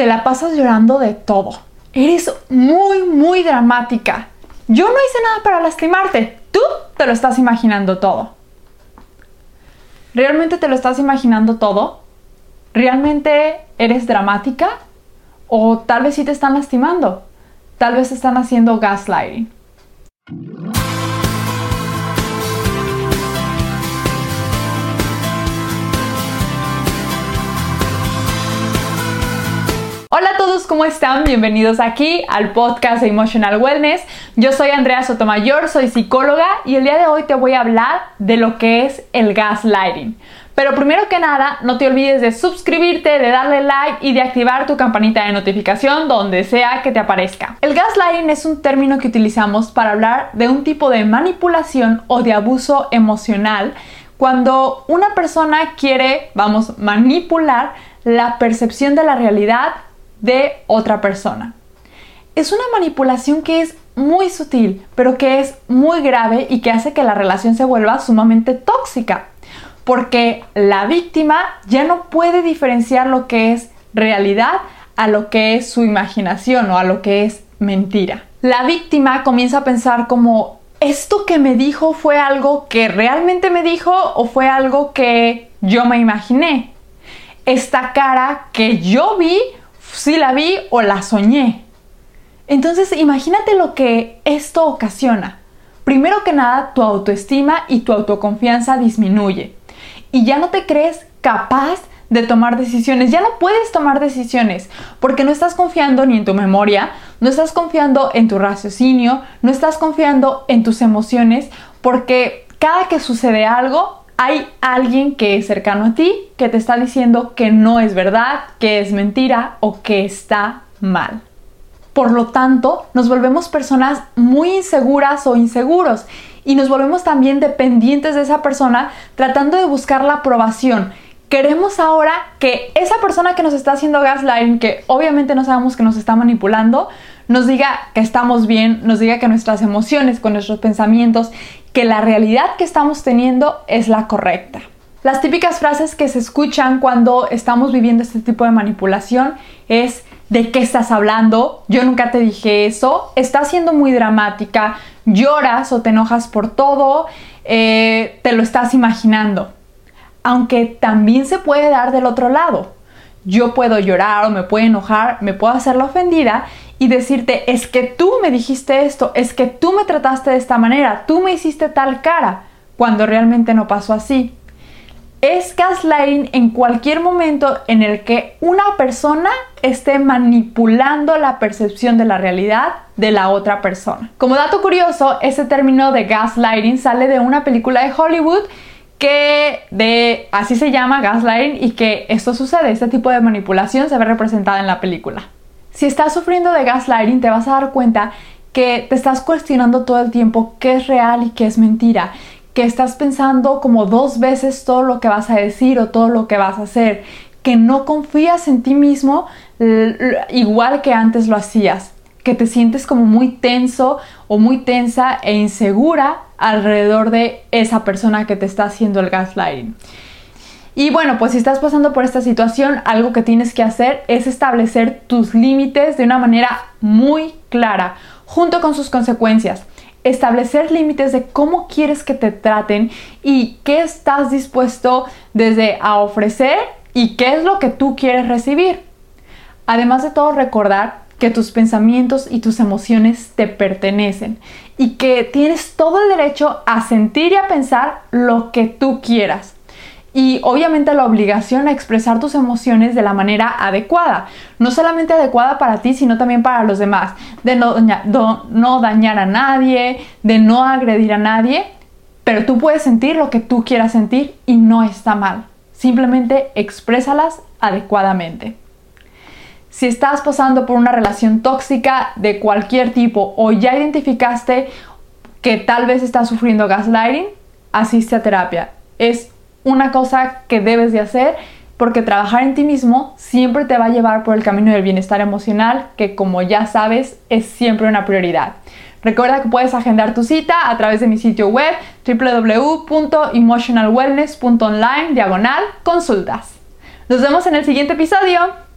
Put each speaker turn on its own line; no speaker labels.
Te la pasas llorando de todo. Eres muy, muy dramática. Yo no hice nada para lastimarte. Tú te lo estás imaginando todo. ¿Realmente te lo estás imaginando todo? ¿Realmente eres dramática? ¿O tal vez sí te están lastimando? Tal vez están haciendo gaslighting. Hola a todos, ¿cómo están? Bienvenidos aquí al podcast de Emotional Wellness. Yo soy Andrea Sotomayor, soy psicóloga y el día de hoy te voy a hablar de lo que es el gaslighting. Pero primero que nada, no te olvides de suscribirte, de darle like y de activar tu campanita de notificación donde sea que te aparezca. El gaslighting es un término que utilizamos para hablar de un tipo de manipulación o de abuso emocional cuando una persona quiere, vamos, manipular la percepción de la realidad de otra persona. Es una manipulación que es muy sutil, pero que es muy grave y que hace que la relación se vuelva sumamente tóxica, porque la víctima ya no puede diferenciar lo que es realidad a lo que es su imaginación o a lo que es mentira. La víctima comienza a pensar como, ¿esto que me dijo fue algo que realmente me dijo o fue algo que yo me imaginé? Esta cara que yo vi si la vi o la soñé. Entonces imagínate lo que esto ocasiona. Primero que nada, tu autoestima y tu autoconfianza disminuye. Y ya no te crees capaz de tomar decisiones. Ya no puedes tomar decisiones porque no estás confiando ni en tu memoria, no estás confiando en tu raciocinio, no estás confiando en tus emociones porque cada que sucede algo hay alguien que es cercano a ti que te está diciendo que no es verdad, que es mentira o que está mal. Por lo tanto, nos volvemos personas muy inseguras o inseguros y nos volvemos también dependientes de esa persona tratando de buscar la aprobación. Queremos ahora que esa persona que nos está haciendo gaslighting, que obviamente no sabemos que nos está manipulando, nos diga que estamos bien, nos diga que nuestras emociones, con nuestros pensamientos que la realidad que estamos teniendo es la correcta. Las típicas frases que se escuchan cuando estamos viviendo este tipo de manipulación es ¿de qué estás hablando? Yo nunca te dije eso, estás siendo muy dramática, lloras o te enojas por todo, eh, te lo estás imaginando. Aunque también se puede dar del otro lado. Yo puedo llorar o me puedo enojar, me puedo hacer la ofendida y decirte, es que tú me dijiste esto, es que tú me trataste de esta manera, tú me hiciste tal cara, cuando realmente no pasó así. Es gaslighting en cualquier momento en el que una persona esté manipulando la percepción de la realidad de la otra persona. Como dato curioso, ese término de gaslighting sale de una película de Hollywood que de así se llama gaslighting y que esto sucede, este tipo de manipulación se ve representada en la película. Si estás sufriendo de gaslighting, te vas a dar cuenta que te estás cuestionando todo el tiempo qué es real y qué es mentira, que estás pensando como dos veces todo lo que vas a decir o todo lo que vas a hacer, que no confías en ti mismo igual que antes lo hacías, que te sientes como muy tenso o muy tensa e insegura alrededor de esa persona que te está haciendo el gaslighting. Y bueno, pues si estás pasando por esta situación, algo que tienes que hacer es establecer tus límites de una manera muy clara, junto con sus consecuencias. Establecer límites de cómo quieres que te traten y qué estás dispuesto desde a ofrecer y qué es lo que tú quieres recibir. Además de todo, recordar que tus pensamientos y tus emociones te pertenecen y que tienes todo el derecho a sentir y a pensar lo que tú quieras y obviamente la obligación a expresar tus emociones de la manera adecuada, no solamente adecuada para ti, sino también para los demás, de no, dañar a nadie, de no agredir a nadie, pero tú puedes sentir lo que tú quieras sentir y no está mal, simplemente exprésalas adecuadamente. Si estás pasando por una relación tóxica de cualquier tipo o ya identificaste que tal vez estás sufriendo gaslighting, asiste a terapia. Es una cosa que debes de hacer porque trabajar en ti mismo siempre te va a llevar por el camino del bienestar emocional, que como ya sabes es siempre una prioridad. Recuerda que puedes agendar tu cita a través de mi sitio web www.emotionalwellness.online diagonal consultas. Nos vemos en el siguiente episodio.